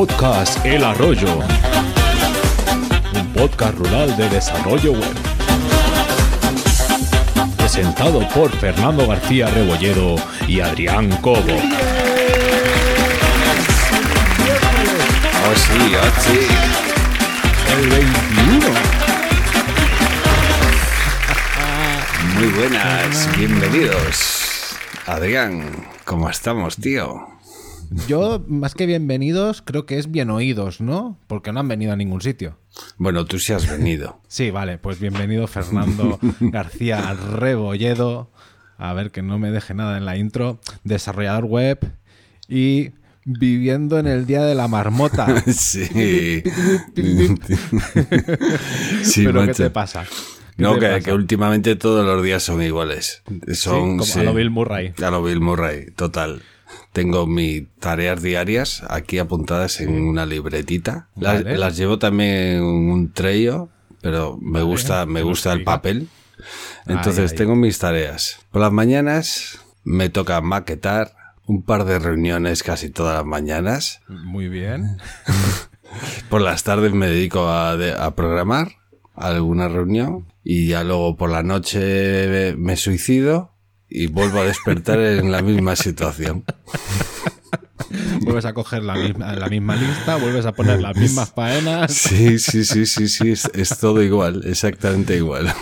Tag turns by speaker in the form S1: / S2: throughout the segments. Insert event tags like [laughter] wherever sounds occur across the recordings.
S1: Podcast El Arroyo. Un podcast rural de desarrollo web. Presentado por Fernando García Rebolledo y Adrián Cobo.
S2: Oh, sí, oh, sí.
S1: El 21.
S2: Muy buenas, bienvenidos. Adrián, ¿cómo estamos, tío?
S3: Yo, más que bienvenidos, creo que es bien oídos, ¿no? Porque no han venido a ningún sitio.
S2: Bueno, tú sí has venido. [laughs]
S3: Sí, vale, pues bienvenido Fernando [laughs] García Rebolledo. A ver que no me deje nada en la intro. Desarrollador web y viviendo en el día de la marmota. [laughs]
S2: Sí. sí,
S3: Pero ¿qué te pasa? ¿Qué
S2: No,
S3: te
S2: que,
S3: pasa?
S2: que últimamente todos los días son iguales. Son,
S3: como a lo Bill Murray.
S2: A lo Bill Murray, total. Tengo mis tareas diarias aquí apuntadas en una libretita. Las,
S3: Vale.
S2: las llevo también en un trello, pero me gusta, me gusta el papel. Entonces tengo mis tareas. Por las mañanas me toca maquetar un par de reuniones casi todas las mañanas.
S3: Muy bien. [laughs]
S2: Por las tardes me dedico a, de- a programar alguna reunión y ya luego por la noche me suicido y vuelvo a despertar en la misma situación. [laughs]
S3: Vuelves a coger la misma, la misma lista, vuelves a poner las mismas faenas.
S2: Sí, sí, sí, sí, sí, es, es todo igual, exactamente igual.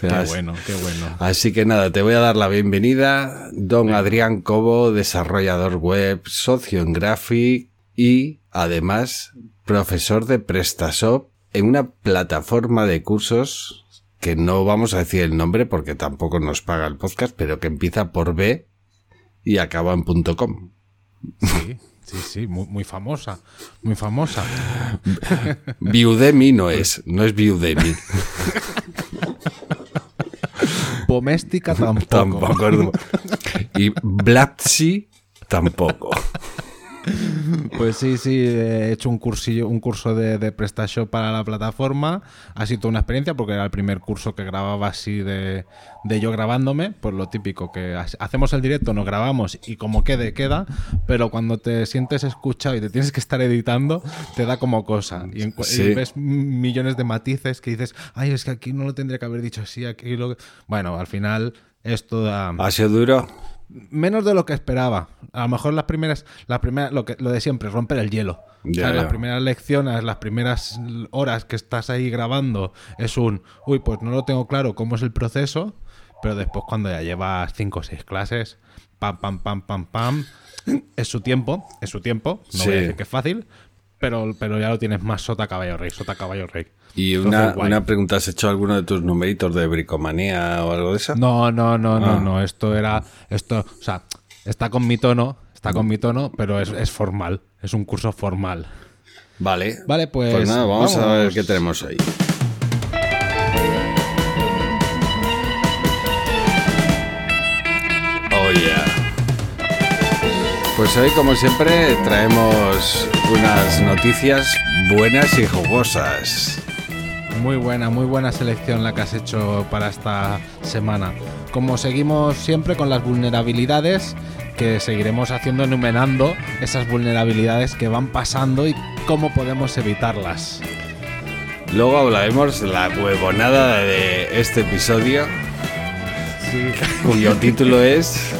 S2: Pero [laughs]
S3: Qué bueno, qué bueno.
S2: Así que nada, te voy a dar la bienvenida, don Adrián Cobo, desarrollador web, socio en Graphic y además profesor de PrestaShop en una plataforma de cursos que no vamos a decir el nombre porque tampoco nos paga el podcast, pero que empieza por B y acaba en punto .com.
S3: Sí, sí, sí, muy, muy famosa, muy famosa.
S2: Viudemi no es, no es Viudemi.
S3: Poméstica tampoco.
S2: tampoco. Y Blapsi tampoco. [laughs]
S3: Pues sí, sí, he hecho un cursillo, un curso de, de PrestaShop para la plataforma. Ha sido una experiencia porque era el primer curso que grababa así de, de yo grabándome. Pues lo típico, que ha- hacemos el directo, nos grabamos y como quede, queda. Pero cuando te sientes escuchado y te tienes que estar editando, te da como cosa. Y, en cu- y
S2: Sí.
S3: ves millones de matices que dices, ay, es que aquí no lo tendría que haber dicho así, aquí lo... Bueno, al final esto da
S2: ¿Ha sido duro?
S3: menos de lo que esperaba. A lo mejor las primeras, las primeras, lo que, lo de siempre, romper el hielo. O sea. Las primeras lecciones, las primeras horas que estás ahí grabando, es un, uy, pues no lo tengo claro cómo es el proceso, pero después cuando ya llevas cinco o seis clases, pam, pam, pam, pam, pam, es su tiempo, es su tiempo. No voy a
S2: Sí.
S3: decir que es fácil, pero, pero ya lo tienes más sota caballo rey, sota caballo rey.
S2: Y una, una pregunta, ¿has hecho alguno de tus numeritos de bricomanía o algo de eso?
S3: No, no, no,
S2: Ah.
S3: no, no. Esto era. Esto, o sea, está con mi tono, está con mi tono, pero es, es formal. Es un curso formal.
S2: Vale.
S3: Vale, pues,
S2: nada, vamos, a
S3: vamos.
S2: ver qué tenemos hoy. Oh yeah. Pues hoy, como siempre, traemos unas noticias buenas y jugosas.
S3: Muy buena, muy buena selección la que has hecho para esta semana. Como seguimos siempre con las vulnerabilidades, que seguiremos haciendo enumerando esas vulnerabilidades que van pasando y cómo podemos evitarlas.
S2: Luego hablaremos de la huevonada de este episodio, cuyo título es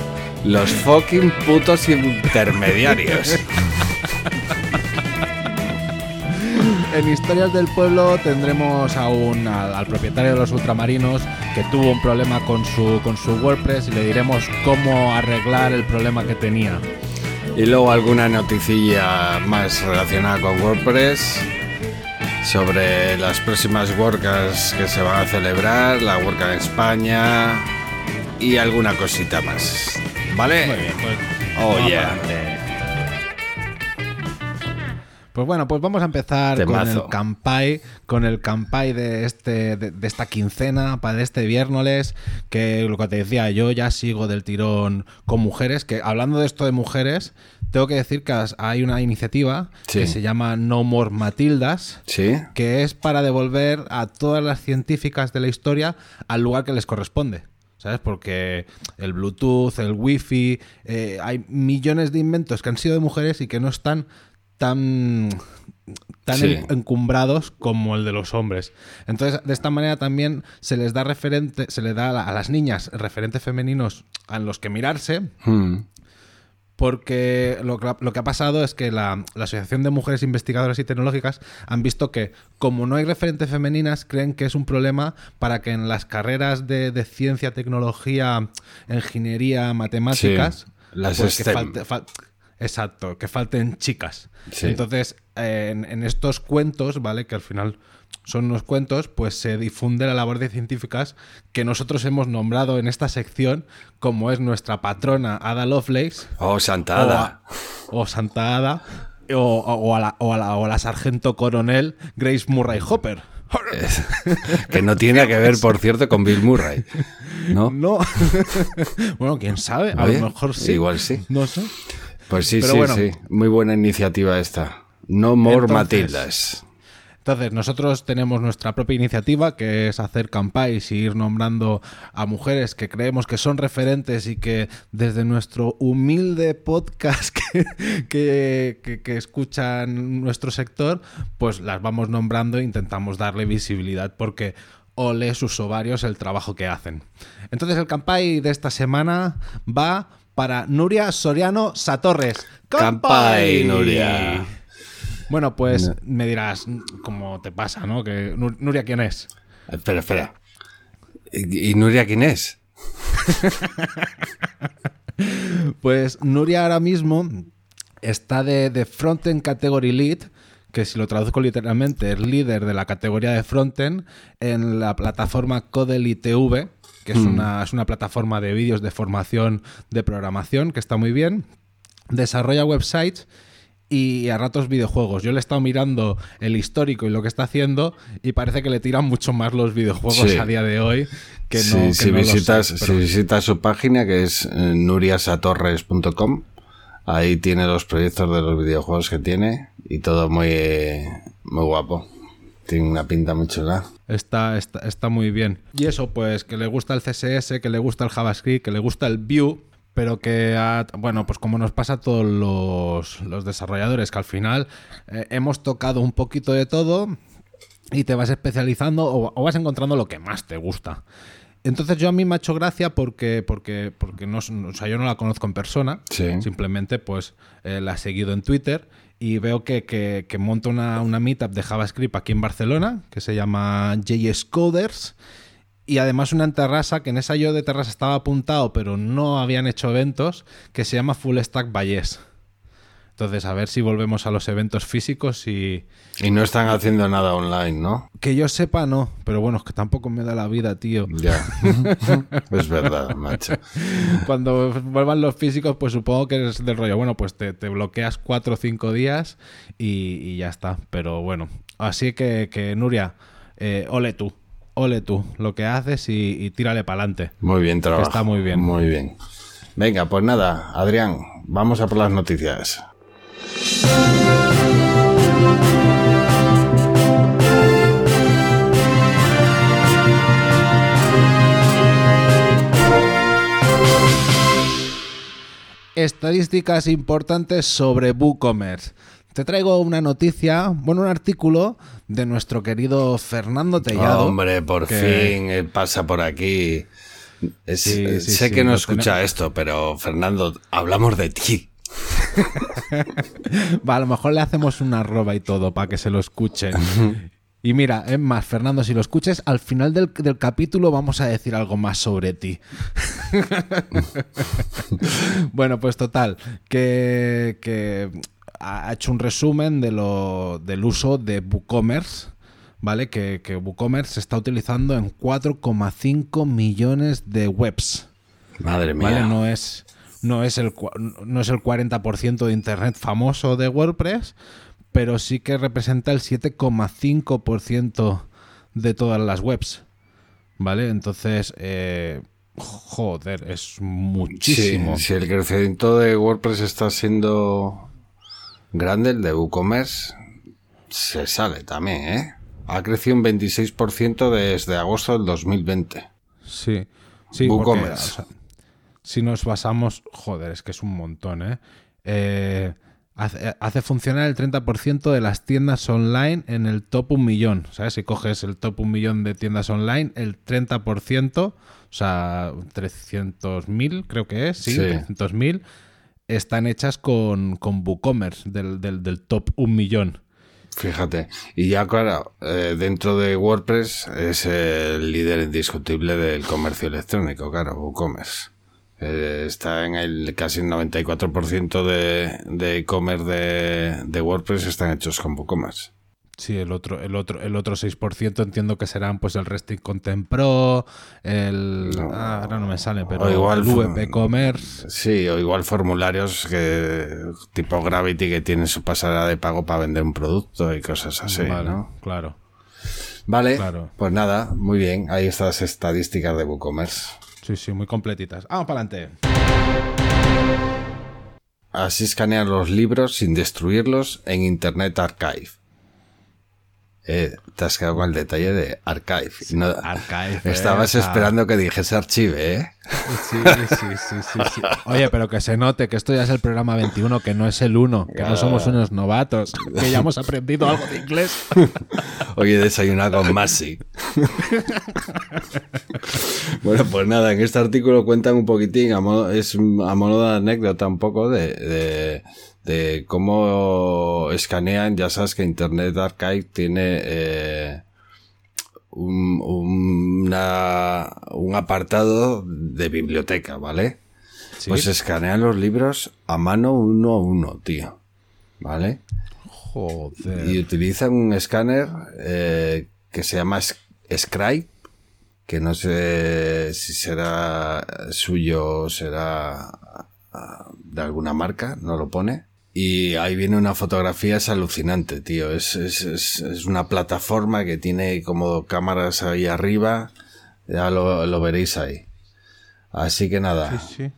S2: Los fucking putos intermediarios. [laughs]
S3: En Historias del Pueblo tendremos a un, al, al propietario de los ultramarinos que tuvo un problema con su, con su WordPress y le diremos cómo arreglar el problema que tenía.
S2: Y luego alguna noticilla más relacionada con WordPress sobre las próximas WordCamps que se van a celebrar, la WordCamp en España y alguna cosita más. ¿Vale?
S3: Muy bien, pues,
S2: Oh, yeah.
S3: Pues bueno, pues vamos a empezar
S2: Temazo.
S3: con el campai, con el campai de este de, de esta quincena para este viernes, que lo que te decía, yo ya sigo del tirón con mujeres, que hablando de esto de mujeres, tengo que decir que hay una iniciativa
S2: Sí.
S3: que se llama No More Matildas,
S2: ¿Sí?
S3: que es para devolver a todas las científicas de la historia al lugar que les corresponde. ¿Sabes? Porque el Bluetooth, el Wi-Fi, eh, hay millones de inventos que han sido de mujeres y que no están tan tan
S2: Sí.
S3: encumbrados como el de los hombres. Entonces, de esta manera también se les da referente, se le da a la- a las niñas referentes femeninos a los que mirarse,
S2: Hmm.
S3: porque lo que, lo que ha pasado es que la, la Asociación de Mujeres Investigadoras y Tecnológicas han visto que, como no hay referentes femeninas, creen que es un problema para que en las carreras de, de ciencia, tecnología, ingeniería, matemáticas,
S2: las
S3: pues que
S2: STEM.
S3: falte- fal- exacto, que falten chicas.
S2: Sí.
S3: Entonces, eh, en, en estos cuentos, ¿vale? Que al final son unos cuentos, pues se difunde la labor de científicas que nosotros hemos nombrado en esta sección, como es nuestra patrona Ada Lovelace,
S2: Oh, Santa Ada.
S3: o, Santa Ada, o, o- a la, o, a la, o a la sargento coronel Grace Murray Hopper.
S2: que no tiene que ver, por cierto, con Bill Murray. ¿No? [laughs]
S3: No. [laughs] bueno, quién sabe, a
S2: Oye,
S3: lo mejor sí.
S2: igual sí.
S3: No sé.
S2: Pues sí,
S3: Pero
S2: sí,
S3: bueno.
S2: sí. Muy buena iniciativa esta. No more
S3: Entonces-
S2: Matildas.
S3: Entonces, nosotros tenemos nuestra propia iniciativa, que es hacer campais y ir nombrando a mujeres que creemos que son referentes y que desde nuestro humilde podcast [laughs] que, que, que- que escuchan nuestro sector, pues las vamos nombrando e intentamos darle visibilidad porque ole sus ovarios el trabajo que hacen. Entonces, el campai de esta semana va para Nuria Soriano Satorres.
S2: Campai, Nuria.
S3: Bueno, pues me dirás, ¿cómo te pasa, no? Que Nu- Nuria, ¿quién es?
S2: Espera, espera. ¿Y Nuria quién es? [laughs]
S3: Pues Nuria ahora mismo está de, de Frontend Category Lead, que si lo traduzco literalmente es líder de la categoría de Frontend en la plataforma Codel TV, que es, una, es una plataforma de vídeos de formación de programación que está muy bien. Desarrolla websites y a ratos videojuegos. Yo le he estado mirando el histórico y lo que está haciendo y parece que le tiran mucho más los videojuegos
S2: Sí.
S3: a día de hoy que no,
S2: Sí,
S3: que
S2: si,
S3: no los
S2: visitas,
S3: sé,
S2: si
S3: pero-
S2: visitas su página, que es eh, nuriasatorres.com, ahí tiene los proyectos de los videojuegos que tiene y todo muy, eh, muy guapo. Tiene una pinta muy chula.
S3: Está, está, está muy bien. Y eso, pues, que le gusta el CSS, que le gusta el JavaScript, que le gusta el Vue, pero que, ha- bueno, pues como nos pasa a todos los, los desarrolladores, que al final eh, hemos tocado un poquito de todo y te vas especializando o, o vas encontrando lo que más te gusta. Entonces yo a mí me ha hecho gracia porque, porque, porque no, o sea, yo no la conozco en persona,
S2: Sí.
S3: simplemente pues eh, la he seguido en Twitter y veo que, que, una, una meetup de JavaScript aquí en Barcelona que se llama JS Coders y además una en que en esa yo de Terrassa estaba apuntado pero no habían hecho eventos, que se llama Full Stack Valles. Entonces a ver si volvemos a los eventos físicos y...
S2: Y no están haciendo nada online, ¿no?
S3: Que yo sepa no, pero bueno, es que tampoco me da la vida, tío.
S2: Ya. [laughs] es verdad, macho. [laughs]
S3: Cuando vuelvan los físicos, pues supongo que es del rollo. Bueno, pues te, te bloqueas cuatro o cinco días y, y ya está. Pero bueno, así que, que Nuria, eh, ole tú, ole tú lo que haces y, y tírale para adelante.
S2: Muy bien trabajo.
S3: Está muy bien.
S2: Muy bien. Venga, pues nada, Adrián, vamos a por las noticias.
S3: Estadísticas importantes sobre WooCommerce. Te traigo una noticia, bueno, un artículo de nuestro querido Fernando Tellado.
S2: Hombre, por
S3: que-
S2: fin eh, pasa por aquí. Es-
S3: Sí,
S2: eh,
S3: sí,
S2: sé
S3: sí,
S2: que no escucha
S3: tenemos.
S2: esto, pero Fernando, hablamos de ti. [laughs]
S3: Va, a lo mejor le hacemos una arroba y todo para que se lo escuchen. [laughs] Y mira, es más, Fernando, si lo escuches, al final del, del capítulo vamos a decir algo más sobre ti. [laughs] bueno, pues total, que, que ha hecho un resumen de lo, del uso de WooCommerce, ¿vale? Que, que WooCommerce se está utilizando en 4,5 millones de webs.
S2: Madre mía.
S3: ¿vale? No es, no es, el, no es el 40% de Internet famoso de WordPress, pero sí que representa el 7,5% de todas las webs. ¿Vale? Entonces, eh, joder, es muchísimo.
S2: Sí, si el crecimiento de WordPress está siendo grande, el de WooCommerce se sale también, ¿eh? Ha crecido un 26% desde agosto del 2020.
S3: Sí, sí, porque,
S2: WooCommerce.
S3: o sea, si nos basamos, joder, es que es un montón, ¿eh? Eh, Hace, hace funcionar el 30% de las tiendas online en el top un millón. ¿Sabes? Si coges el top un millón de tiendas online, el 30%, o sea, 300.000 creo que es, sí,
S2: Sí.
S3: 300.000, están hechas con, con WooCommerce del, del, del top un millón.
S2: Fíjate. Y ya, claro, eh, dentro de WordPress es el líder indiscutible del comercio electrónico, claro, WooCommerce. Eh, está en el casi el 94% de de e-commerce de, de WordPress están hechos con WooCommerce.
S3: Sí, el otro, el otro, el otro 6% entiendo que serán pues el Resting Content Pro, el
S2: No.
S3: ah, ahora no me sale, pero
S2: O igual
S3: el VP Commerce.
S2: Sí, o igual formularios que tipo Gravity que tienen su pasarela de pago para vender un producto y cosas así,
S3: vale,
S2: ¿no?
S3: claro.
S2: Vale,
S3: Claro.
S2: pues nada, muy bien. Ahí están las estadísticas de WooCommerce.
S3: Sí, sí, muy completitas. Vamos para adelante.
S2: Así escanean los libros sin destruirlos en Internet Archive. Eh, te has quedado con el detalle de Archive. no-
S3: Archive,
S2: Estabas
S3: eh,
S2: esperando que dijese archive, ¿eh?
S3: Sí, sí, sí, sí, sí. Oye, pero que se note que esto ya es el programa 21, que no es el 1, que no somos unos novatos, que ya hemos aprendido algo de inglés. [laughs]
S2: Hoy he desayunado con Masi. bueno, pues nada, en este artículo cuentan un poquitín, a modo, es a modo de anécdota un poco de, de, de cómo escanean, ya sabes que Internet Archive tiene eh, un, una- un apartado de biblioteca, ¿vale?
S3: Sí.
S2: Pues escanean los libros a mano uno a uno, tío. ¿Vale?
S3: Joder.
S2: Y utilizan un escáner eh, que se llama Sc- Scribe, que no sé si será suyo o será ah, de alguna marca, no lo pone. Y ahí viene una fotografía, es alucinante, tío. Es, es, es, es una plataforma que tiene como cámaras ahí arriba. Ya lo, lo veréis ahí. Así que nada.
S3: Sí, sí.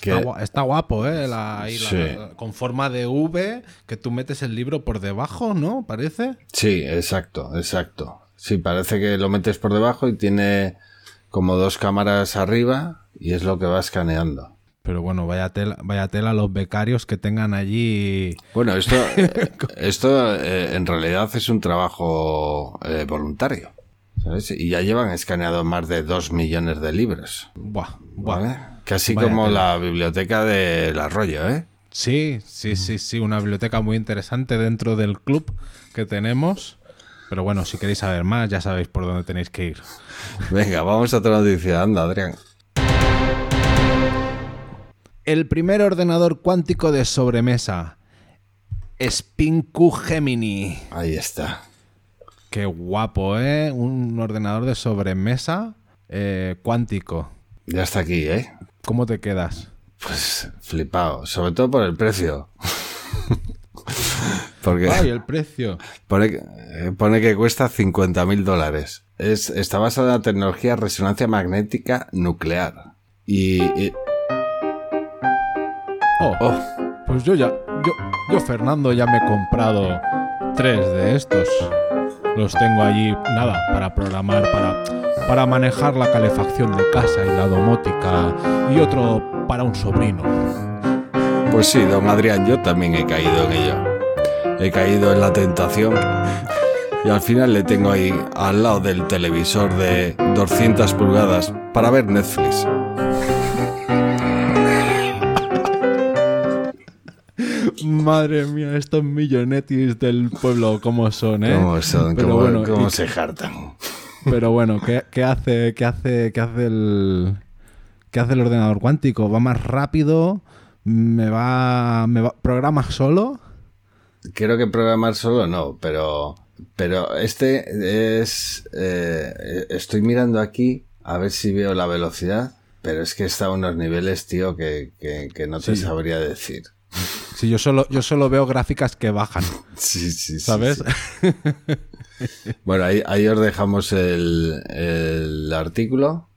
S2: que-
S3: Está, gua- está guapo, ¿eh? La- ahí la-
S2: Sí.
S3: la- con forma de V, que tú metes el libro por debajo, ¿no? Parece.
S2: Sí, exacto, exacto. Sí, parece que lo metes por debajo y tiene como dos cámaras arriba y es lo que va escaneando.
S3: Pero bueno, vaya tela, vaya tela los becarios que tengan allí.
S2: Bueno, esto, [laughs] eh, esto eh, en realidad es un trabajo eh, voluntario. ¿sabes? Y ya llevan escaneado más de dos millones de libros.
S3: Buah, buah.
S2: ¿vale? Casi
S3: Vaya
S2: como
S3: tela.
S2: la biblioteca del arroyo, ¿eh?
S3: Sí, sí, sí, sí, una biblioteca muy interesante dentro del club que tenemos. Pero bueno, si queréis saber más, ya sabéis por dónde tenéis que ir.
S2: Venga, vamos a otra noticia. Anda, Adrián.
S3: El primer ordenador cuántico de sobremesa. Spinku Gemini.
S2: Ahí está.
S3: Qué guapo, ¿eh? Un ordenador de sobremesa eh, cuántico.
S2: Ya está aquí, ¿eh?
S3: ¿Cómo te quedas?
S2: Pues flipado, sobre todo por el precio. [laughs] Porque
S3: ¡Ay, el precio!
S2: pone, que- eh, pone que cuesta 50 mil dólares. Es, está basada en la tecnología resonancia magnética nuclear. Y, y-
S3: Oh, pues yo ya, yo, yo Fernando ya me he comprado tres de estos. Los tengo allí, nada, para programar, para, para manejar la calefacción de casa y la domótica y otro para un sobrino.
S2: pues sí, don Adrián, yo también he caído en ello. He caído en la tentación. Y al final le tengo ahí al lado del televisor de 200 pulgadas para ver Netflix.
S3: Madre mía, estos millonetis del pueblo, ¿cómo son, eh?
S2: ¿Cómo son?
S3: Pero
S2: ¿Cómo,
S3: bueno,
S2: cómo
S3: y-
S2: se jartan?
S3: Pero bueno, ¿qué, qué hace, qué hace, qué hace el, qué hace el ordenador cuántico? ¿Va más rápido? ¿Me va, me va, programa solo?
S2: Creo que programar solo no, pero, pero este es, eh, estoy mirando aquí a ver si veo la velocidad, pero es que está a unos niveles, tío, que, que, que no te
S3: Sí.
S2: sabría decir.
S3: Sí, yo solo, yo solo veo gráficas que bajan,
S2: Sí, sí, sí.
S3: ¿sabes?
S2: sí. Bueno, ahí, ahí os dejamos el, el artículo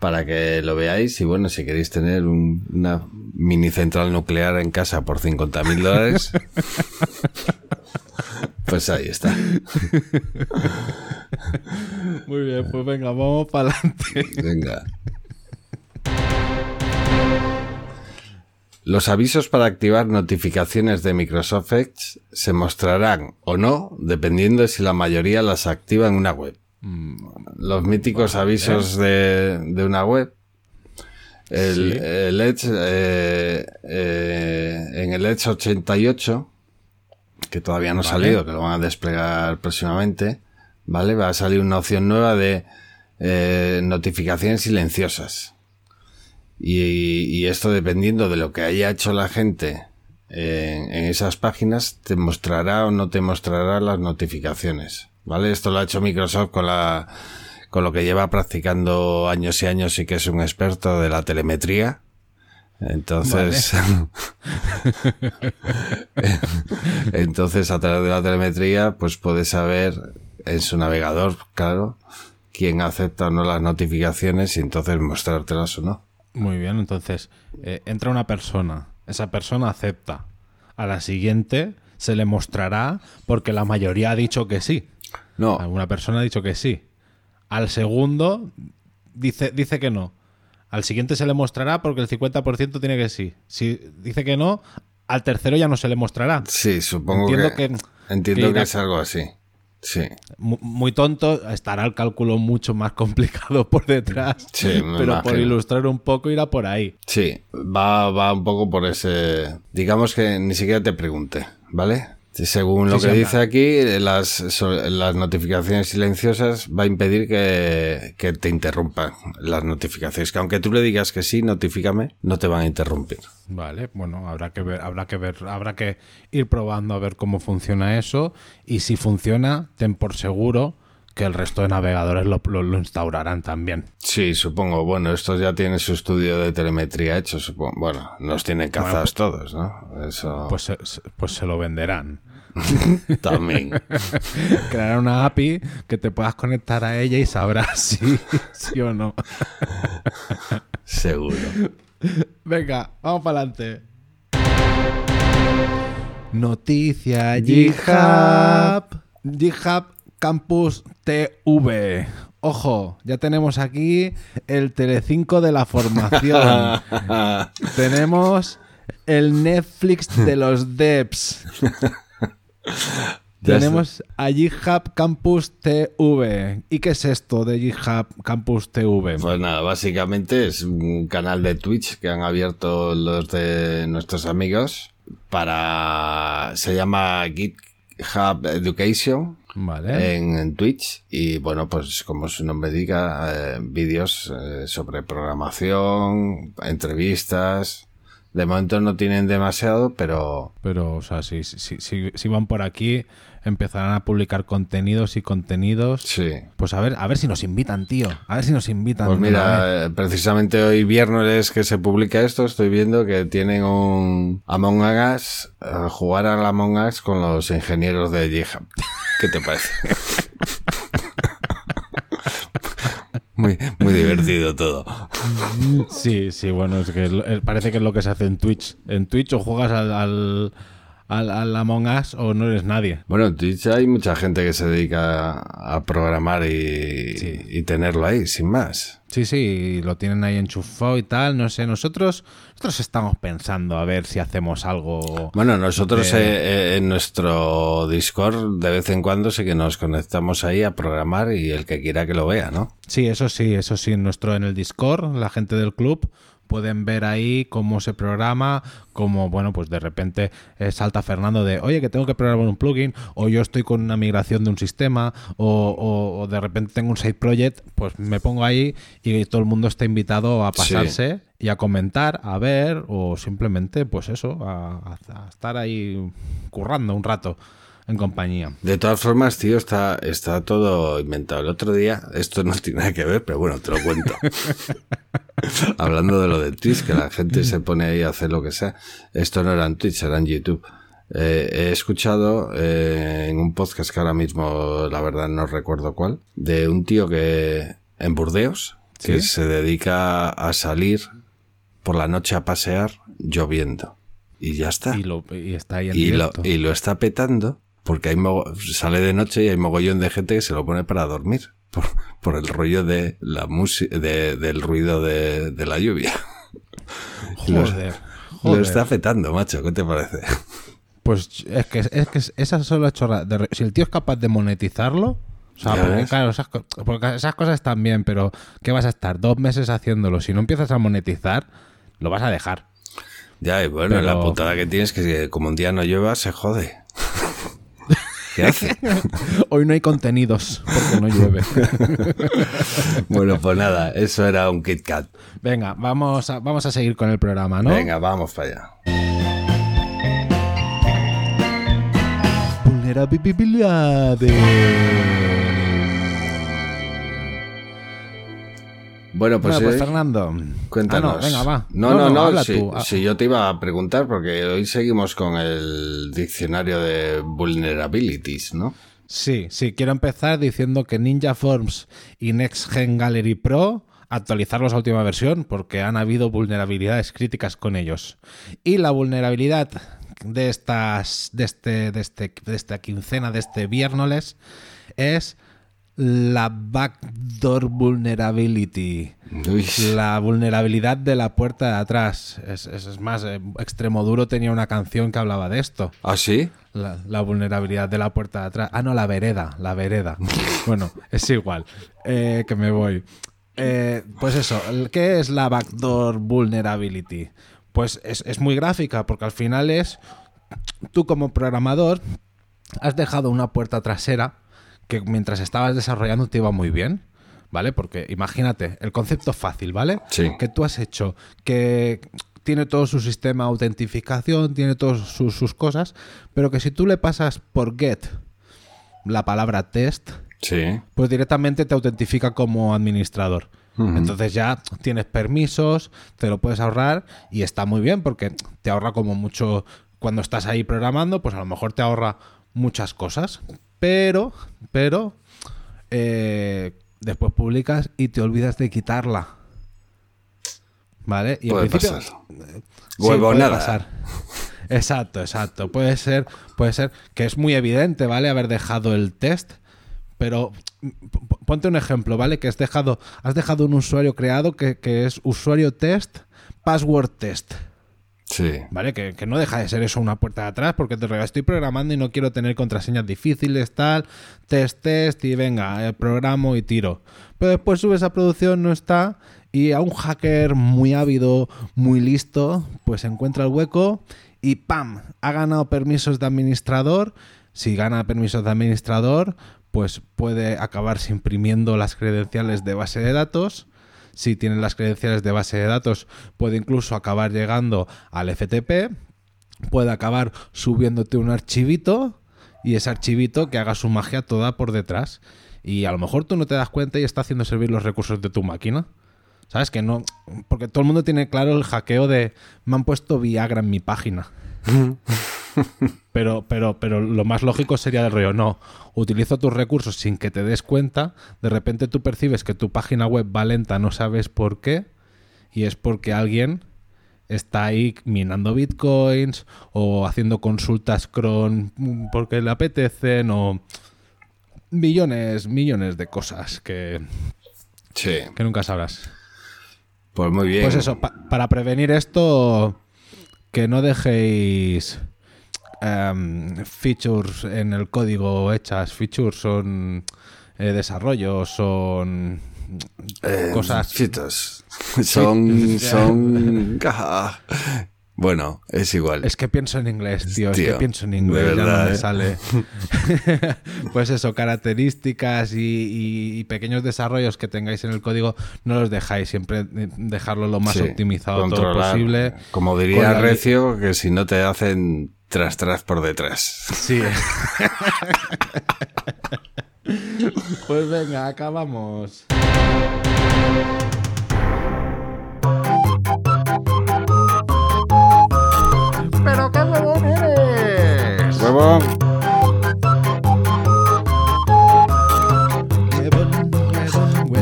S2: para que lo veáis y bueno, si queréis tener un- una mini central nuclear en casa por 50 mil dólares, pues ahí está.
S3: Muy bien, pues venga, vamos para adelante.
S2: Venga. Los avisos para activar notificaciones de Microsoft Edge se mostrarán o no, dependiendo de si la mayoría las activa en una web. Los míticos avisos de, de una web. El,
S3: Sí.
S2: el Edge, eh, eh, en el Edge 88, que todavía no ha
S3: Vale.
S2: salido, que lo van a desplegar próximamente, ¿vale? Va a salir una opción nueva de eh, notificaciones silenciosas. Y, y esto dependiendo de lo que haya hecho la gente en, en esas páginas, te mostrará o no te mostrará las notificaciones. ¿Vale? Esto lo ha hecho Microsoft con la, con lo que lleva practicando años y años y que es un experto de la telemetría. Entonces, [laughs] entonces a través de la telemetría, pues puedes saber en su navegador, claro, quién acepta o no las notificaciones y entonces mostrártelas o no.
S3: Muy bien, entonces eh, entra una persona, esa persona acepta. A la siguiente se le mostrará porque la mayoría ha dicho que sí.
S2: No,
S3: Alguna persona ha dicho que sí. Al segundo dice, dice que no. Al siguiente se le mostrará porque el 50% tiene que sí. Si dice que no, al tercero ya no se le mostrará.
S2: sí, supongo
S3: Entiendo
S2: que,
S3: que-
S2: entiendo
S3: que
S2: es algo así. Sí.
S3: Mu- Muy tonto, estará el cálculo mucho más complicado por detrás.
S2: Sí, me [laughs]
S3: pero por ilustrar un poco irá por ahí.
S2: Sí, va, va un poco por ese. Digamos que ni siquiera te pregunte, ¿vale? Según lo
S3: Sí,
S2: que dice
S3: anda.
S2: aquí, las, las notificaciones silenciosas va a impedir que, que te interrumpan las notificaciones. Que aunque tú le digas que sí, notifícame, no te van a interrumpir.
S3: Vale, bueno, habrá que ver, habrá que ver, habrá que ir probando a ver cómo funciona eso. Y si funciona, ten por seguro que el resto de navegadores lo, lo- lo instaurarán también.
S2: Sí, supongo. Bueno, estos ya tienen su estudio de telemetría hecho, supongo. Bueno, nos tienen cazados todos, ¿no? Eso
S3: Pues pues se lo venderán. [laughs]
S2: también. [laughs]
S3: Crearán una API que te puedas conectar a ella y sabrás [laughs] si sí o no.
S2: Seguro.
S3: Venga, vamos para adelante. Noticia GitHub. GitHub Campus TV. Ojo, ya tenemos aquí el Telecinco de la formación. tenemos el Netflix de los devs. [laughs] Tenemos a GitHub Campus TV. ¿Y qué es esto de GitHub Campus TV?
S2: Pues nada, básicamente es un canal de Twitch que han abierto los de nuestros amigos para... Se llama GitHub Education
S3: Vale.
S2: en, en Twitch y bueno, pues como su nombre diga, eh, vídeos eh, sobre programación, entrevistas. De momento no tienen demasiado, pero
S3: Pero, o sea, si, si, si, si van por aquí, empezarán a publicar contenidos y contenidos.
S2: sí.
S3: Pues a ver, a ver si nos invitan, tío. A ver si nos invitan.
S2: Pues mira, eh, precisamente hoy viernes que se publica esto, estoy viendo que tienen un Among Us, eh, jugar al Among Us con los ingenieros de GitHub. ¿Qué te parece? [laughs] muy, muy divertido todo.
S3: Sí, sí, bueno, es que eh, parece que es lo que se hace en Twitch. En Twitch o juegas al, al, al, al Among Us o no eres nadie.
S2: Bueno, en Twitch hay mucha gente que se dedica a, a programar y,
S3: Sí.
S2: y tenerlo ahí, sin más.
S3: Sí, sí, lo tienen ahí enchufado y tal, no sé, nosotros nosotros estamos pensando a ver si hacemos algo...
S2: Bueno, nosotros
S3: De-
S2: eh, eh, en nuestro Discord de vez en cuando sí que nos conectamos ahí a programar y el que quiera que lo vea, ¿no?
S3: Sí, eso sí, eso sí, en nuestro en el Discord, la gente del club pueden ver ahí cómo se programa, cómo, bueno, pues de repente eh, salta Fernando de, oye, que tengo que programar un plugin, o yo estoy con una migración de un sistema, o, o- o de repente tengo un side project, pues me pongo ahí y todo el mundo está invitado a
S2: Sí.
S3: pasarse y a comentar, a ver, o simplemente, pues eso, a estar ahí currando un rato en compañía.
S2: De todas formas, tío, está, está todo inventado. El otro día, esto no tiene nada que ver, pero bueno, te lo cuento. [laughs] Hablando de lo de Twitch, que la gente se pone ahí a hacer lo que sea. Esto no era en Twitch, era en YouTube. Eh, he escuchado eh, en un podcast que ahora mismo, la verdad, no recuerdo cuál, de un tío que en Burdeos, que se dedica a salir por la noche a pasear lloviendo. Y ya está
S3: Y, lo, y está ahí en
S2: y lo,
S3: directo.
S2: y lo está petando porque hay sale de noche y hay mogollón de gente que se lo pone para dormir [laughs] por, por el rollo de la música de, del ruido de, de la lluvia [laughs]
S3: Joder,
S2: Lo
S3: Joder.
S2: está afectando, macho. ¿Qué te parece?
S3: Pues es que, es que esas son las. De re- Si el tío es capaz de monetizarlo. O sea, porque, claro, esas, porque esas cosas están bien, pero ¿qué vas a estar dos meses haciéndolo? Si no empiezas a monetizar, lo vas a dejar.
S2: Ya, y bueno,
S3: Pero-
S2: la putada que tienes es que como un día no llueva, se jode. ¿Qué hace? [laughs]
S3: Hoy no hay contenidos porque no llueve. [laughs]
S2: bueno, pues nada, eso era un Kit Kat.
S3: Venga, vamos a, vamos a seguir con el programa, ¿no?
S2: Venga, vamos para allá. Bueno, pues,
S3: Bueno, pues
S2: eh,
S3: Fernando.
S2: cuéntanos.
S3: Ah, no, venga, va.
S2: No, no, no,
S3: habla
S2: si.
S3: Ah,
S2: si yo te iba a preguntar, porque hoy seguimos con el diccionario de vulnerabilities, ¿no?
S3: Sí, sí, quiero empezar diciendo que Ninja Forms y Next Gen Gallery Pro actualizarlos a última versión porque han habido vulnerabilidades críticas con ellos. Y la vulnerabilidad de estas de este de este de esta quincena de este viernes es la backdoor vulnerability.
S2: Uy,
S3: La vulnerabilidad de la puerta de atrás. Es, es- es más, eh, Extremo Duro tenía una canción que hablaba de esto.
S2: ¿Ah, sí?
S3: La, la vulnerabilidad de la puerta de atrás. Ah, no, la vereda, la vereda. [laughs] Bueno, es igual. Eh, que me voy. Eh, pues eso, ¿qué es la backdoor vulnerability? Pues es, es muy gráfica, porque al final es tú como programador has dejado una puerta trasera que mientras estabas desarrollando te iba muy bien, ¿vale? Porque imagínate, el concepto fácil, ¿vale?
S2: Sí.
S3: Que tú has hecho, que tiene todo su sistema de autentificación, tiene todas sus, sus cosas, pero que si tú le pasas por get la palabra test,
S2: Sí.
S3: pues directamente te autentifica como administrador. Entonces ya tienes permisos, te lo puedes ahorrar y está muy bien porque te ahorra como mucho cuando estás ahí programando, pues a lo mejor te ahorra muchas cosas, pero, pero eh, después publicas y te olvidas de quitarla. ¿Vale? Y
S2: Puede
S3: en principio,
S2: pasar.
S3: Sí,
S2: Huevonada.
S3: puede pasar. Exacto, exacto. Puede ser, puede ser que es muy evidente, ¿vale? Haber dejado el test, pero ponte un ejemplo, ¿vale? Que has dejado, has dejado un usuario creado que, que es usuario test, password test. ¿Vale? Que, que no deja de ser eso una puerta de atrás porque te estoy programando y no quiero tener contraseñas difíciles, tal, test, test y venga, eh, programo y tiro. Pero después subes a producción, no está y a un hacker muy ávido, muy listo, pues encuentra el hueco y ¡pam! Ha ganado permisos de administrador. Si gana permisos de administrador, pues puede acabarse imprimiendo las credenciales de base de datos si tienes las credenciales de base de datos, puede incluso acabar llegando al FTP, puede acabar subiéndote un archivito y ese archivito que haga su magia toda por detrás. Y a lo mejor tú no te das cuenta y está haciendo servir los recursos de tu máquina. ¿Sabes? Que no. Porque todo el mundo tiene claro el hackeo de. Me han puesto Viagra en mi página. [laughs] Pero, pero, pero lo más lógico sería del rollo, no, utilizo tus recursos sin que te des cuenta, de repente tú percibes que tu página web va lenta, no sabes por qué, y es porque alguien está ahí minando bitcoins o haciendo consultas cron porque le apetecen o millones, millones de cosas que,
S2: Sí.
S3: que nunca sabrás.
S2: Pues muy bien.
S3: Pues eso, pa- para prevenir esto, que no dejéis em, features en el código hechas. Features son eh, desarrollos, son
S2: Eh,
S3: cosas.
S2: chitos. Son. [laughs] Son. Bueno, es igual.
S3: Es que pienso en inglés, tío. Es que
S2: Tío,
S3: pienso en inglés, ya
S2: verdad,
S3: no me
S2: ¿eh?
S3: sale. [laughs] pues eso, características y, y- y pequeños desarrollos que tengáis en el código, no los dejáis. Siempre dejarlo lo más
S2: Sí,
S3: optimizado todo posible.
S2: Como diría
S3: la-
S2: Recio, que si no te hacen tras tras por detrás.
S3: Sí. [laughs] pues venga, acabamos.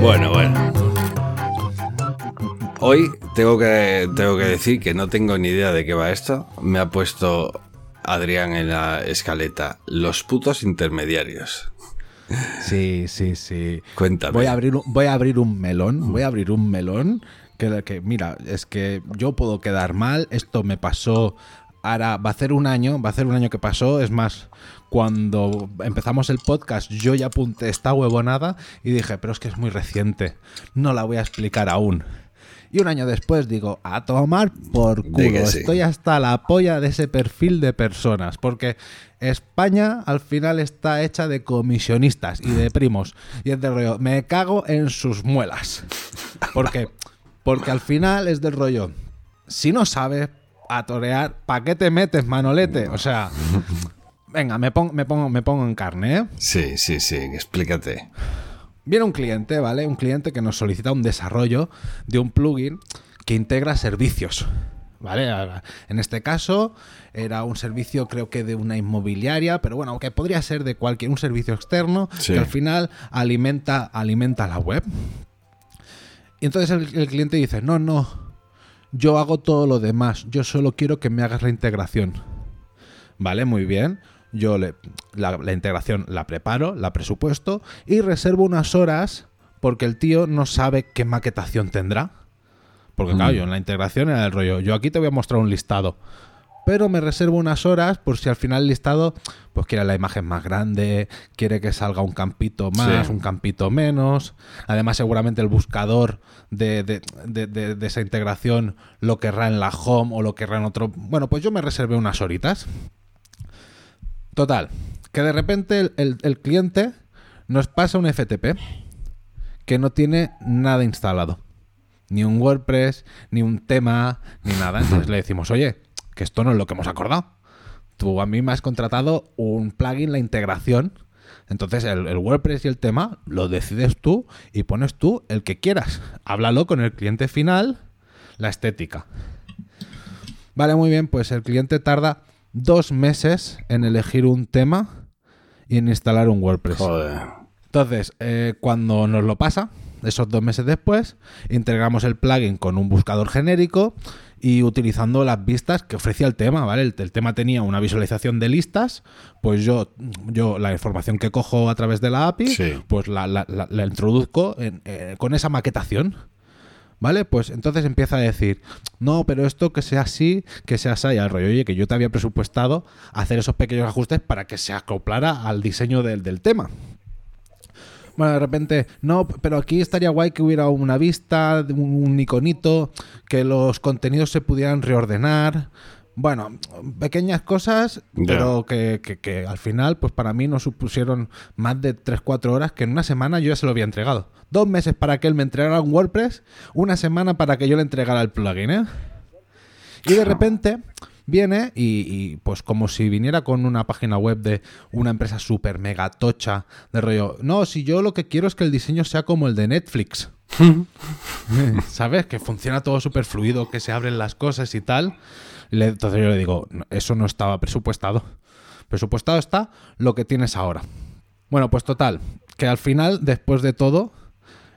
S2: Bueno, bueno. Hoy tengo que, tengo que decir que no tengo ni idea de qué va esto. Me ha puesto Adrián en la escaleta los putos intermediarios.
S3: Sí, sí, sí.
S2: Cuéntame.
S3: Voy a abrir, un- voy a abrir un melón, voy a abrir un melón que, que, mira, es que yo puedo quedar mal, esto me pasó, ahora va a ser un año, va a ser un año que pasó, es más, cuando empezamos el podcast yo ya apunté esta huevonada y dije, pero es que es muy reciente, no la voy a explicar aún. Y un año después digo, a tomar por culo,
S2: sí.
S3: estoy hasta la polla de ese perfil de personas, porque España al final está hecha de comisionistas y de primos. Y es del rollo, me cago en sus muelas. Porque, porque al final es del rollo, si no sabes a torear, ¿para qué te metes, manolete? O sea, [laughs] venga, me, pon- me, pongo, me pongo en carne, ¿eh?
S2: Sí, sí, sí, explícate.
S3: Viene un cliente, ¿vale? Un cliente que nos solicita un desarrollo de un plugin que integra servicios. ¿Vale? En este caso era un servicio creo que de una inmobiliaria, pero bueno, que podría ser de cualquier un servicio externo
S2: Sí.
S3: que al final alimenta, alimenta la web. Y entonces el, el cliente dice, no, no, yo hago todo lo demás, yo solo quiero que me hagas la integración. Vale, muy bien. Yo le, la, la integración la preparo, la presupuesto y reservo unas horas porque el tío no sabe qué maquetación tendrá. Porque claro, yo en la integración era el rollo, yo aquí te voy a mostrar un listado. Pero me reservo unas horas por si al final el listado pues quiere la imagen más grande, quiere que salga un campito más,
S2: Sí.
S3: un campito menos. Además, seguramente el buscador de, de- de- esa integración lo querrá en la home o lo querrá en otro. Bueno, pues yo me reservé unas horitas. Total, que de repente el, el- el cliente nos pasa un FTP que no tiene nada instalado. Ni un WordPress, ni un tema, ni nada. Entonces le decimos, oye, que esto no es lo que hemos acordado. Tú a mí me has contratado un plugin, la integración. Entonces el, el WordPress y el tema lo decides tú y pones tú el que quieras. Háblalo con el cliente final, la estética. Vale, muy bien, pues el cliente tarda dos meses en elegir un tema y en instalar un WordPress.
S2: Joder.
S3: Entonces, eh, cuando nos lo pasa, esos dos meses después, integramos el plugin con un buscador genérico y utilizando las vistas que ofrecía el tema, ¿vale? El, el tema tenía una visualización de listas, pues yo, yo la información que cojo a través de la API,
S2: Sí.
S3: pues la, la- la- la introduzco en- eh, con esa maquetación. ¿Vale? Pues entonces empieza a decir, no, pero esto que sea así, que sea así, al rollo, oye, que yo te había presupuestado hacer esos pequeños ajustes para que se acoplara al diseño del, del tema. Bueno, de repente, no, pero aquí estaría guay que hubiera una vista, un, iconito, que los contenidos se pudieran reordenar. Bueno, pequeñas cosas, pero que, que- que al final, pues para mí nos supusieron más de 3-4 horas que en una semana yo ya se lo había entregado. Dos meses para que él me entregara un WordPress, una semana para que yo le entregara el plugin, ¿eh? Y de repente viene y, y, pues como si viniera con una página web de una empresa súper mega tocha de rollo, no, si yo lo que quiero es que el diseño sea como el de Netflix. [laughs] ¿Sabes? Que funciona todo súper fluido, que se abren las cosas y tal. Entonces yo le digo, "No, eso no estaba presupuestado. Presupuestado está lo que tienes ahora. Bueno, pues total, que al final, después de todo,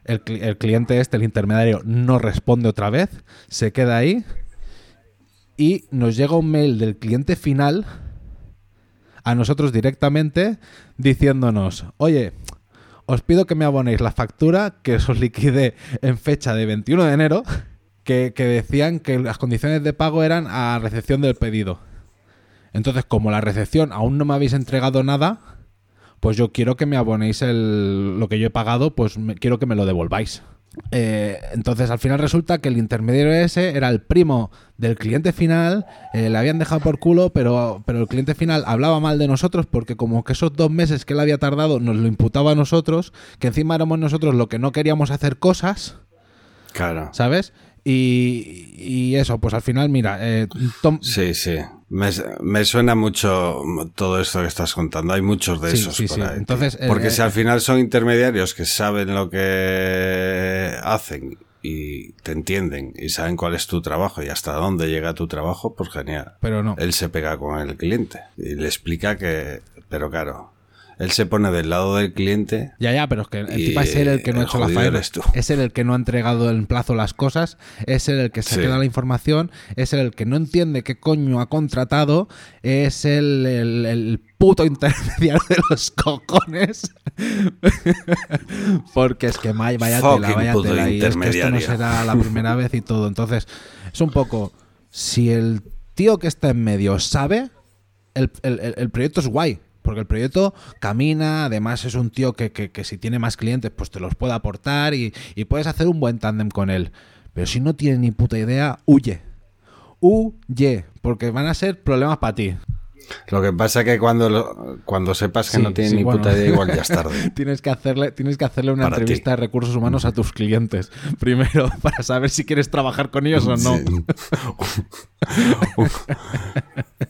S3: el, el cliente este, el intermediario, no responde otra vez, se queda ahí y nos llega un mail del cliente final a nosotros directamente diciéndonos, oye, os pido que me abonéis la factura que os liquidé en fecha de 21 de enero, que, que decían que las condiciones de pago eran a recepción del pedido. Entonces, como la recepción aún no me habéis entregado nada, pues yo quiero que me abonéis el, lo que yo he pagado, pues me- quiero que me lo devolváis. Eh, entonces al final resulta que el intermediario ese era el primo del cliente final, eh, le habían dejado por culo, pero, pero el cliente final hablaba mal de nosotros porque como que esos dos meses que él había tardado nos lo imputaba a nosotros, que encima éramos nosotros lo que no queríamos hacer cosas,
S2: Claro.
S3: ¿sabes? Y, y eso, pues al final, mira, eh, Tom-
S2: Sí, sí. Me, me suena mucho todo esto que estás contando. Hay muchos de
S3: Sí,
S2: esos
S3: sí,
S2: por
S3: sí.
S2: ahí.
S3: Entonces,
S2: tío. Porque
S3: eh,
S2: si al final son intermediarios que saben lo que hacen y te entienden y saben cuál es tu trabajo y hasta dónde llega tu trabajo, pues genial.
S3: pero no.
S2: Él se pega con el cliente y le explica que, pero claro, Él se pone del lado del cliente.
S3: Ya, ya, pero es que el tipo es él el que no ha hecho la faena. Es él el que no ha entregado en plazo las cosas. Es él el que se
S2: Sí.
S3: queda la información. Es él el que no entiende qué coño ha contratado. Es él el, el puto intermediario de los cojones. [laughs] Porque es que vaya, tela, vaya tela. Y es que esto no será la primera vez y todo. Entonces, es un poco. Si el tío que está en medio sabe, el- el- el proyecto es guay. Porque el proyecto camina, además es un tío que, que- si tiene más clientes, pues te los puede aportar y, y puedes hacer un buen tándem con él. Pero si no tiene ni puta idea, huye. Huye, porque van a ser problemas para ti.
S2: Lo que pasa que cuando, lo- cuando sepas que
S3: Sí,
S2: no tiene
S3: sí,
S2: ni
S3: bueno.
S2: puta idea, igual ya es tarde. [laughs]
S3: tienes que hacerle, tienes que hacerle una
S2: Para ti.
S3: entrevista de recursos humanos a tus clientes. [laughs] Primero, [laughs] para saber si quieres trabajar con ellos o no.
S2: Sí. un,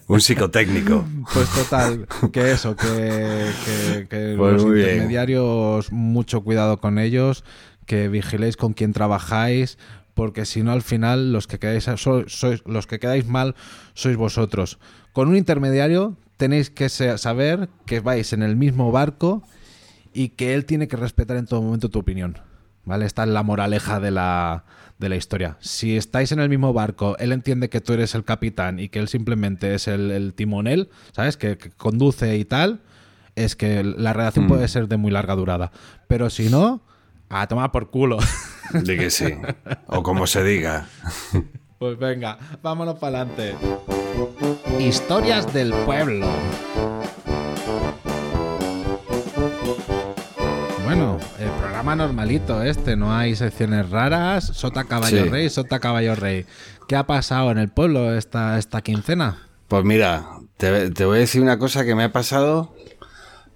S2: un psicotécnico.
S3: Pues total, que eso, que, que- que
S2: Pues
S3: los
S2: bien.
S3: intermediarios, mucho cuidado con ellos, que vigiléis con quién trabajáis, porque si no al final los que quedáis so- sois los que quedáis mal sois vosotros. Con un intermediario tenéis que saber que vais en el mismo barco y que él tiene que respetar en todo momento tu opinión. ¿Vale? Esta es la moraleja de la, de la historia. Si estáis en el mismo barco, él entiende que tú eres el capitán y que él simplemente es el, el timonel, ¿sabes? Que, que conduce y tal, es que la relación puede ser de muy larga durada. Pero si no, a tomar por culo. [laughs]
S2: De que sí. O como se diga. [laughs]
S3: Pues venga, vámonos para adelante. Historias del pueblo. Bueno, el programa normalito este, no hay secciones raras. Sota caballo
S2: Sí.
S3: rey, sota caballo rey. ¿Qué ha pasado en el pueblo esta, esta quincena?
S2: Pues mira, te, te voy a decir una cosa que me ha pasado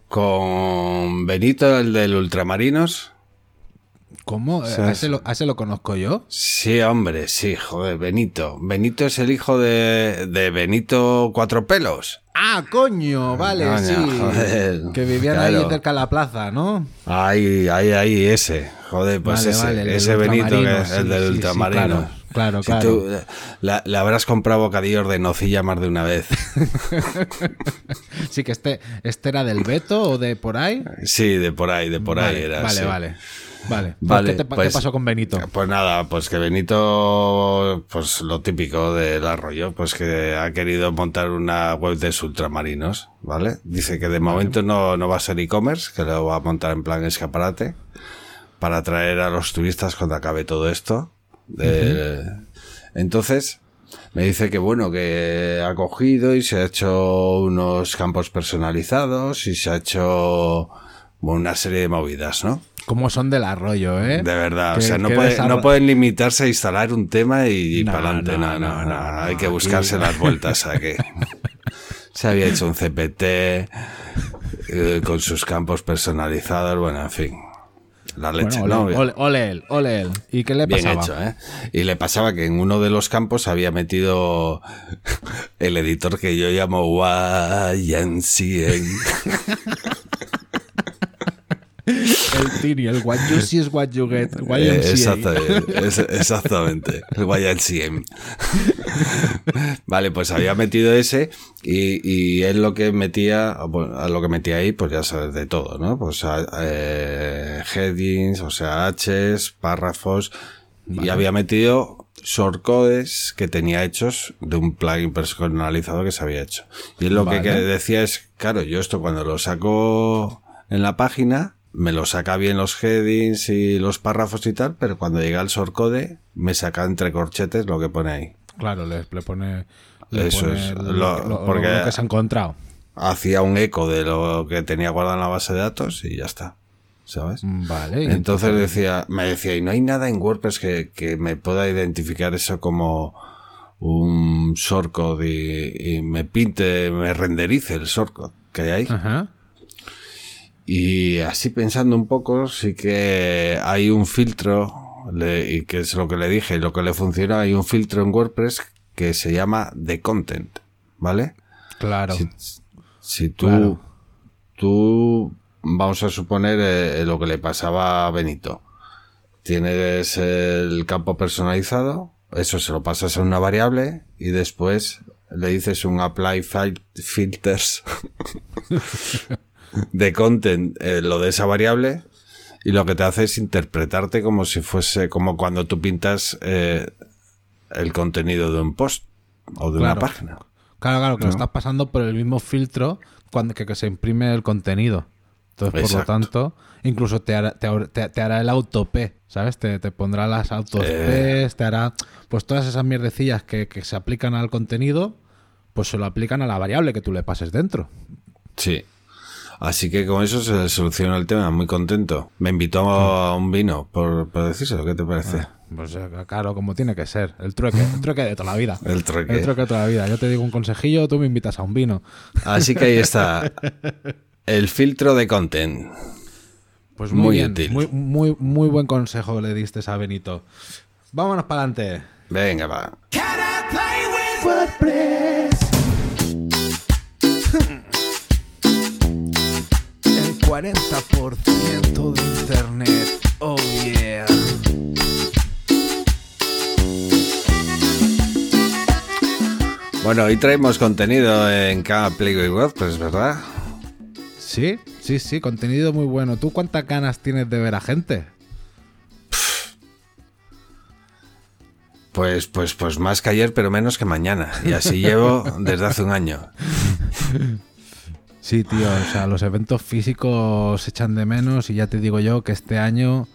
S2: con Benito, el del Ultramarinos.
S3: ¿Cómo? ¿A
S2: ¿Sabes?
S3: ese, lo, a ese lo conozco yo?
S2: Sí, hombre, sí, joder, Benito. Benito es el hijo de, de Benito Cuatro Pelos.
S3: Ah, coño, vale,
S2: Coño,
S3: sí.
S2: joder,
S3: que vivían
S2: claro.
S3: ahí cerca de la plaza, ¿no?
S2: Ahí, ahí, ahí, ese. Joder, pues
S3: Vale,
S2: ese,
S3: vale,
S2: ese Benito, que es
S3: sí,
S2: el del
S3: sí, sí,
S2: ultramarino.
S3: claro, claro,
S2: Si
S3: claro.
S2: tú, eh, la- le habrás comprado bocadillos de nocilla más de una vez. [laughs]
S3: Sí, que este, este era del Beto o de por ahí.
S2: Sí, de por ahí, de por ahí era.
S3: Vale, vale. Vale. Pues,
S2: Vale,
S3: ¿qué, te
S2: pues-
S3: qué pasó con Benito?
S2: Pues nada, pues que Benito, pues lo típico del arroyo, pues que ha querido montar una web de ultramarinos, ¿vale? Dice que de momento no, no va a ser e-commerce, que lo va a montar en plan escaparate, para atraer a los turistas cuando acabe todo esto. De- Entonces, me dice que bueno, que ha cogido y se ha hecho unos campos personalizados y se ha hecho bueno, una serie de movidas, ¿no?
S3: ¿Cómo son del arroyo, eh?
S2: De verdad, o sea, no,
S3: que
S2: puede-
S3: desarro-
S2: no pueden limitarse a instalar un tema y,
S3: No,
S2: para adelante.
S3: no,
S2: No, no, Hay que
S3: aquí-
S2: buscarse las vueltas a que [laughs] se había hecho un CPT eh, con sus campos personalizados, bueno, en fin. La leche,
S3: Bueno,
S2: ¿no?
S3: ole, ole, ole él, ole él. ¿Y qué le
S2: Bien
S3: pasaba?
S2: hecho, ¿eh? Y le pasaba que en uno de los campos había metido el editor que yo llamo YNCN. [laughs]
S3: El what [laughs] you see is what you get. YMCA.
S2: Exacto, es- exactamente, el [laughs] vale, pues había metido ese y, y él lo que metía, bueno, a lo que metía ahí, pues ya sabes de todo, ¿no? Pues a- eh, headings, o sea, Hs, párrafos, y había metido shortcodes que tenía hechos de un plugin personalizado que se había hecho. Y lo
S3: Vale.
S2: que decía es, claro, yo esto cuando lo saco en la página, me lo saca bien los headings y los párrafos y tal, pero cuando llega el shortcode, me saca entre corchetes lo que pone ahí.
S3: Claro, le, le pone, le
S2: Eso
S3: pone
S2: es,
S3: lo,
S2: lo-
S3: lo-
S2: porque-
S3: lo que se ha encontrado.
S2: Hacía un eco de lo que tenía guardado en la base de datos y ya está. ¿Sabes?
S3: Vale.
S2: Entonces decía, me decía, y no hay nada en WordPress que, que me pueda identificar eso como un shortcode y, y me pinte, me renderice el shortcode que hay ahí.
S3: Ajá.
S2: Y así pensando un poco, sí que hay un filtro, le- y que es lo que le dije, y lo que le funciona, hay un filtro en WordPress que se llama The Content, ¿vale?
S3: Claro.
S2: Si, si tú,
S3: Claro.
S2: tú, vamos a suponer eh, lo que le pasaba a Benito. Tienes el campo personalizado, eso se lo pasas a una variable y después le dices un apply filters [laughs] de content eh, lo de esa variable y lo que te hace es interpretarte como si fuese como cuando tú pintas eh, el contenido de un post o de una página.
S3: Claro, claro, que
S2: ¿No?
S3: lo estás pasando por el mismo filtro cuando que, que se imprime el contenido. Entonces, por lo tanto, incluso te hará, te, har- te- te hará el autop, ¿sabes? Te, te pondrá las autos
S2: Eh.
S3: te hará pues todas esas mierdecillas que, que se aplican al contenido, pues se lo aplican a la variable que tú le pases dentro.
S2: Sí. Así que con eso se soluciona el tema, muy contento. Me invitó a un vino por, por decírselo, ¿qué te parece?
S3: Pues eh, claro, como tiene que ser. El trueque, el trueque de toda la vida. [laughs]
S2: El trueque.
S3: El trueque de toda la vida. Yo te digo un consejillo, tú me invitas a un vino.
S2: Así que ahí está. [laughs] El filtro de content.
S3: Pues muy,
S2: Muy
S3: bien,
S2: útil.
S3: Muy, muy, muy buen consejo le diste a Benito. Vámonos para adelante.
S2: Venga, va.
S3: 40% de internet. Oh yeah.
S2: Bueno, hoy traemos contenido en cada Play with WordPress, ¿verdad?
S3: Sí, sí, sí, contenido muy bueno. ¿Tú cuántas ganas tienes de ver a gente?
S2: Pues, pues, pues más que ayer, pero menos que mañana. Y así llevo desde hace un año. [laughs]
S3: Sí, tío, o sea, los eventos físicos se echan de menos y ya te digo yo que este año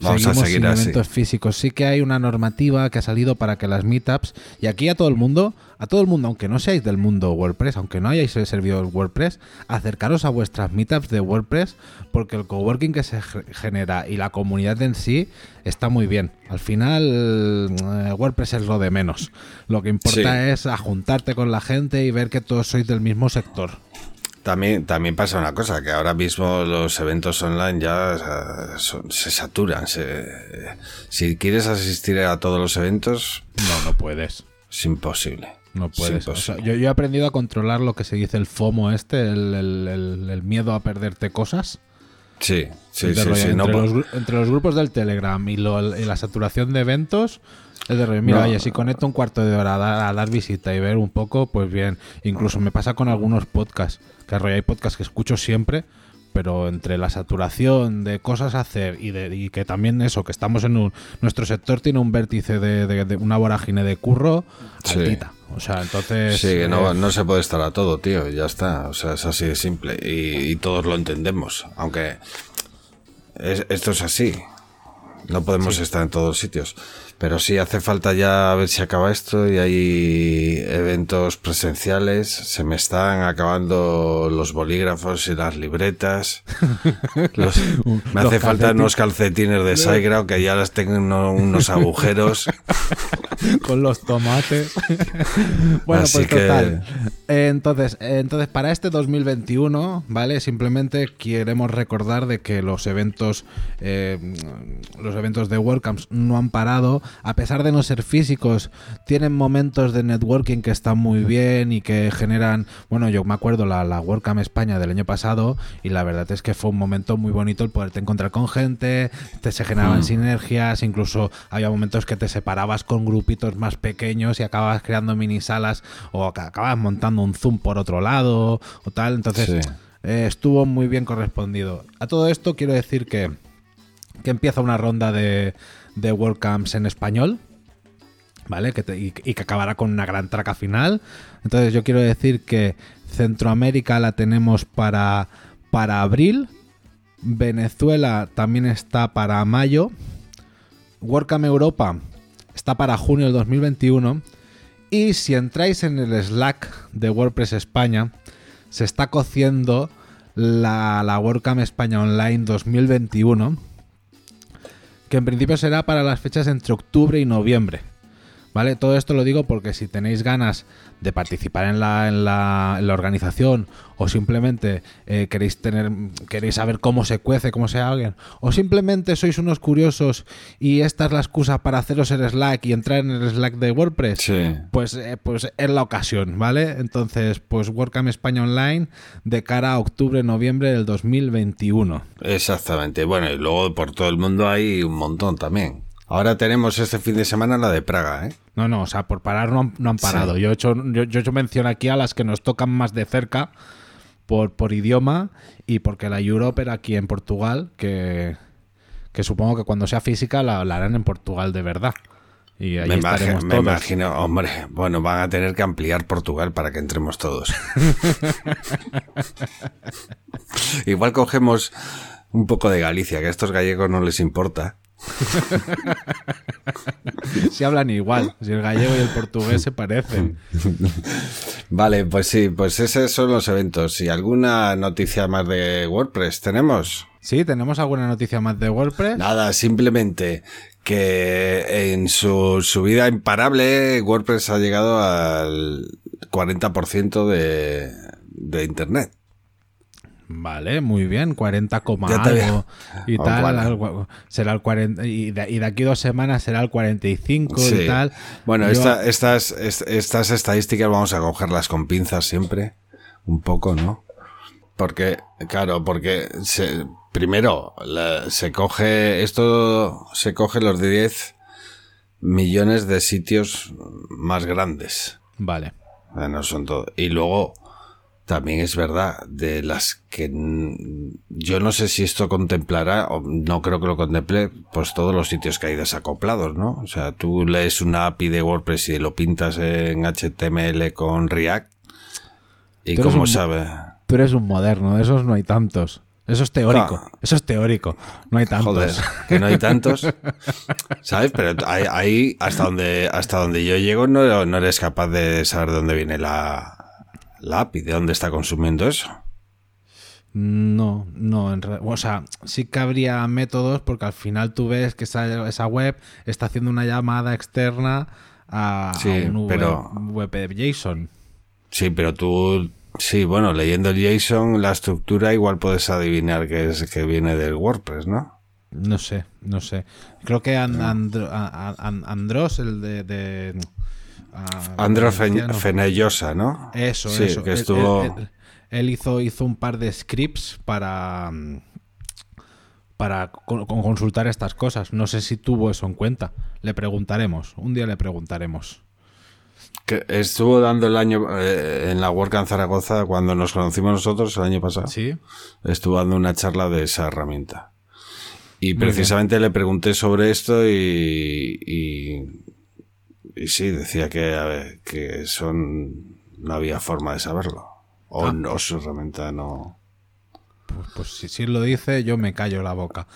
S2: Vamos a
S3: seguimos
S2: seguir
S3: sin
S2: así.
S3: eventos físicos. Sí que hay una normativa que ha salido para que las meetups y aquí a todo el mundo, a todo el mundo, aunque no seáis del mundo WordPress, aunque no hayáis servido WordPress, acercaros a vuestras meetups de WordPress porque el coworking que se ge- genera y la comunidad en sí está muy bien. Al final eh, WordPress es lo de menos. Lo que importa
S2: Sí.
S3: es a juntarte con la gente y ver que todos sois del mismo sector.
S2: También, también pasa una cosa, que ahora mismo los eventos online ya son- se saturan. se- si quieres asistir a todos los eventos,
S3: No, no puedes.
S2: es imposible.
S3: No
S2: Es
S3: puedes. O sea,
S2: imposible.
S3: yo, yo he aprendido a controlar lo que se dice el FOMO este, el, el- el- el miedo a perderte cosas.
S2: Sí, sí, sí,
S3: entre,
S2: no
S3: los, gru- entre los grupos del Telegram y, lo- y la saturación de eventos, es de rollo, mira,
S2: No.
S3: oye, si conecto un cuarto de hora a dar, a dar visita y ver un poco, pues bien. Incluso me pasa con algunos podcasts, que rollo, hay podcasts que escucho siempre, pero entre la saturación de cosas a hacer y, de, y que también eso, que estamos en un... Nuestro sector tiene un vértice de, de- de una vorágine de curro
S2: Sí.
S3: altita. O sea, entonces...
S2: Sí, que no,
S3: eh,
S2: no se puede estar a todo, tío. Ya está. O sea, es así de simple. Y, y todos lo entendemos. Aunque es- esto es así. No podemos estar en todos sitios. Pero sí hace falta ya ver si acaba esto y hay eventos presenciales. Se me están acabando los bolígrafos y las libretas. [laughs] Los- me hace falta unos calcetines de SiteGround que ya las tengo uno- unos agujeros. [laughs]
S3: con los tomates. [laughs] bueno,
S2: Así
S3: pues total. Entonces, entonces, para este 2021, ¿vale? Simplemente queremos recordar de que los eventos, eh, los eventos de WordCamps no han parado. A pesar de no ser físicos, tienen momentos de networking que están muy bien y que generan, bueno, yo me acuerdo la, la WordCamp España del año pasado y la verdad es que fue un momento muy bonito el poderte encontrar con gente, te se generaban sinergias, incluso había momentos que te separabas con grupitos más pequeños y acababas creando mini salas o ac- acababas montando un Zoom por otro lado o tal. Entonces
S2: Sí.
S3: eh, estuvo muy bien correspondido. A todo esto quiero decir que, que empieza una ronda de, de WordCamps en español. ¿Vale? Que y que acabará con una gran traca final. Entonces yo quiero decir que Centroamérica la tenemos para, para abril. Venezuela también está para mayo. WordCamp Europa está para junio del 2021. Y si entráis en el Slack de WordPress España, se está cociendo la, la WordCamp España Online 2021, en principio será para las fechas entre octubre y noviembre. ¿Vale? Todo esto lo digo porque si tenéis ganas de participar en la, en la, en la organización o simplemente eh, queréis tener queréis saber cómo se cuece, cómo se alguien, o simplemente sois unos curiosos y esta es la excusa para haceros el Slack y entrar en el Slack de WordPress,
S2: Sí.
S3: pues, eh, pues es la ocasión, ¿vale? Entonces, pues WordCamp España Online de cara a octubre-noviembre del 2021.
S2: Exactamente. Bueno, y luego por todo el mundo hay un montón también. Ahora tenemos este fin de semana la de Praga, ¿eh?
S3: No, no, o sea, por parar no han, no han parado. Yo, he hecho, yo, yo he hecho mención aquí a las que nos tocan más de cerca, por, por idioma y porque la Europe era aquí en Portugal, que, que supongo que cuando sea física la, la harán en Portugal de verdad. Y ahí
S2: Me, imagi-
S3: estaremos
S2: me imagino, hombre, bueno, van a tener que ampliar Portugal para que entremos todos. [laughs] Igual cogemos un poco de Galicia, que a estos gallegos no les importa. [laughs]
S3: Si hablan igual, si el gallego y el portugués se parecen.
S2: Vale, pues sí, pues esos son los eventos. ¿Y alguna noticia más de WordPress tenemos?
S3: Sí, ¿tenemos alguna noticia más de WordPress?
S2: Nada, simplemente que en su subida imparable WordPress ha llegado al 40% de, de Internet.
S3: Vale, muy bien, 40, coma
S2: Ya te había-
S3: algo y
S2: Oh,
S3: tal. algo- será el 40 y de, y de aquí dos semanas será el 45
S2: Sí.
S3: y tal.
S2: Bueno,
S3: Yo-
S2: esta- estas, est- estas estadísticas vamos a cogerlas con pinzas siempre, un poco, ¿no? Porque, claro, porque se, primero la- se coge, esto se coge los 10 millones de sitios más grandes.
S3: Vale.
S2: Bueno, son todo. Y luego, también es verdad, de las que yo no sé si esto contemplará, o no creo que lo contemple, pues todos los sitios que hay desacoplados, ¿no? O sea, tú lees una API de WordPress y lo pintas en HTML con React. Y como
S3: un-
S2: sabe.
S3: Tú eres un moderno, de esos no hay tantos. Eso es teórico.
S2: Ah.
S3: Eso es teórico. No hay tantos.
S2: Joder, que no hay tantos. ¿Sabes? Pero ahí, ahí, hasta donde hasta donde yo llego no, no eres capaz de saber de dónde viene la, la API, de dónde está consumiendo eso.
S3: No, no, en re- o sea, sí que habría métodos porque al final tú ves que esa, esa web está haciendo una llamada externa a, un web,
S2: pero-
S3: web de JSON.
S2: Sí, pero tú, sí, bueno, leyendo el JSON, la estructura igual puedes adivinar que es que viene del WordPress, ¿no?
S3: No sé, no sé. Creo que And- Andro- Andros, el de... de ah,
S2: Andro
S3: valenciano.
S2: Fenellosa, ¿no?
S3: Eso,
S2: sí,
S3: eso.
S2: que
S3: Él-
S2: estuvo...
S3: Él, él- él hizo, hizo un par de scripts para, mm, para con- con consultar estas cosas. No sé si tuvo eso en cuenta. Le preguntaremos. Un día le preguntaremos.
S2: que estuvo dando el año eh, en la WordCamp Zaragoza cuando nos conocimos nosotros el año pasado.
S3: ¿Sí?
S2: Estuvo dando una charla de esa herramienta. Y precisamente le pregunté sobre esto y, y, y sí, decía que, a ver, que son, no había forma de saberlo. O, no, o su herramienta no.
S3: Pues, pues si, si lo dice, yo me callo la boca.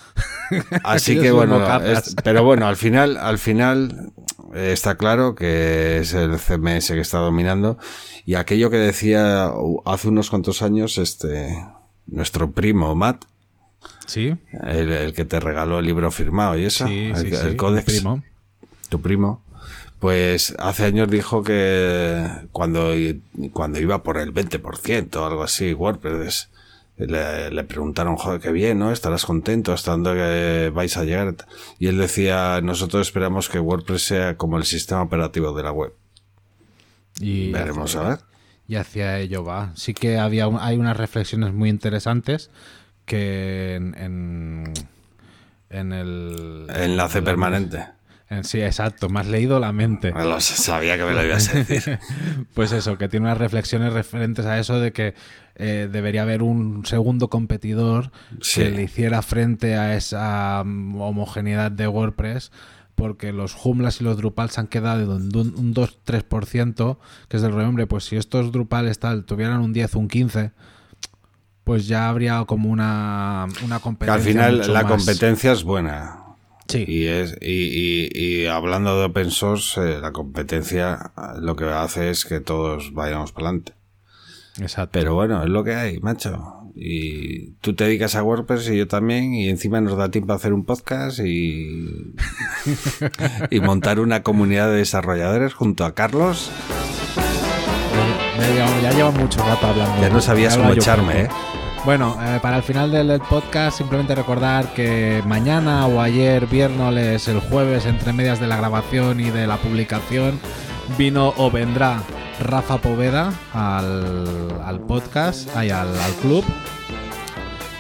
S3: [laughs]
S2: Así que bueno, es- pero bueno, al final, al final eh, está claro que es el CMS que está dominando y aquello que decía hace unos cuantos años este nuestro primo Matt,
S3: ¿Sí?
S2: el, el que te regaló el libro firmado y eso,
S3: Sí,
S2: el,
S3: sí,
S2: el códex,
S3: Primo.
S2: tu primo, pues hace años dijo que cuando, cuando iba por el 20% o algo así, WordPress, le, le preguntaron, joder, qué bien, ¿no? Estarás contento hasta dónde vais a llegar. Y él decía, nosotros esperamos que WordPress sea como el sistema operativo de la web.
S3: Y
S2: Veremos
S3: hacia-
S2: a ver.
S3: Y hacia ello va. Sí que había un- hay unas reflexiones muy interesantes que en, en, en el...
S2: Enlace permanente.
S3: En- sí, exacto. Me has leído la mente.
S2: Lo sabía que me lo ibas a decir. [laughs]
S3: Pues eso, que tiene unas reflexiones referentes a eso de que eh, debería haber un segundo competidor
S2: Sí.
S3: que le hiciera frente a esa mm, homogeneidad de WordPress, porque los Joomlas y los Drupal se han quedado en un, un 2-3%, que es del hombre, pues si estos Drupales tal tuvieran un 10, un 15, pues ya habría como una, una
S2: Que
S3: competencia.
S2: al final
S3: mucho
S2: la
S3: más-
S2: competencia es buena.
S3: Sí.
S2: Y, es, y, y- y hablando de open source, eh, la competencia eh, lo que hace es que todos vayamos para adelante.
S3: Exacto.
S2: Pero bueno, es lo que hay, macho. Y tú te dedicas a WordPress y yo también, y encima nos da tiempo a hacer un podcast y, [laughs] y montar una comunidad de desarrolladores junto a Carlos.
S3: Ya lleva, ya lleva mucho rato hablando.
S2: Ya no sabías cómo echarme. ¿eh?
S3: Bueno, eh, para el final del podcast, simplemente recordar que mañana o ayer, viernes, el jueves, entre medias de la grabación y de la publicación, vino o vendrá Rafa Poveda al, al podcast, ay, al, al club.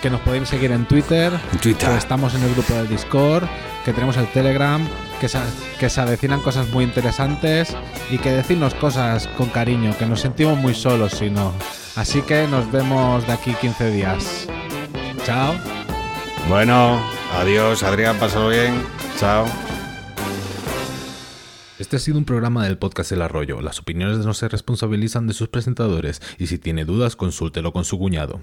S3: Que nos podéis seguir en Twitter,
S2: Twitter.
S3: que estamos en el grupo del Discord, que tenemos el Telegram, que se, que se avecinan cosas muy interesantes y que decirnos cosas con cariño, que nos sentimos muy solos si no. Así que nos vemos de aquí 15 días. Chao.
S2: Bueno, adiós, Adrián, pásalo bien. Chao.
S3: Este ha sido un programa del podcast El Arroyo. Las opiniones no se responsabilizan de sus presentadores y si tiene dudas consúltelo con su cuñado.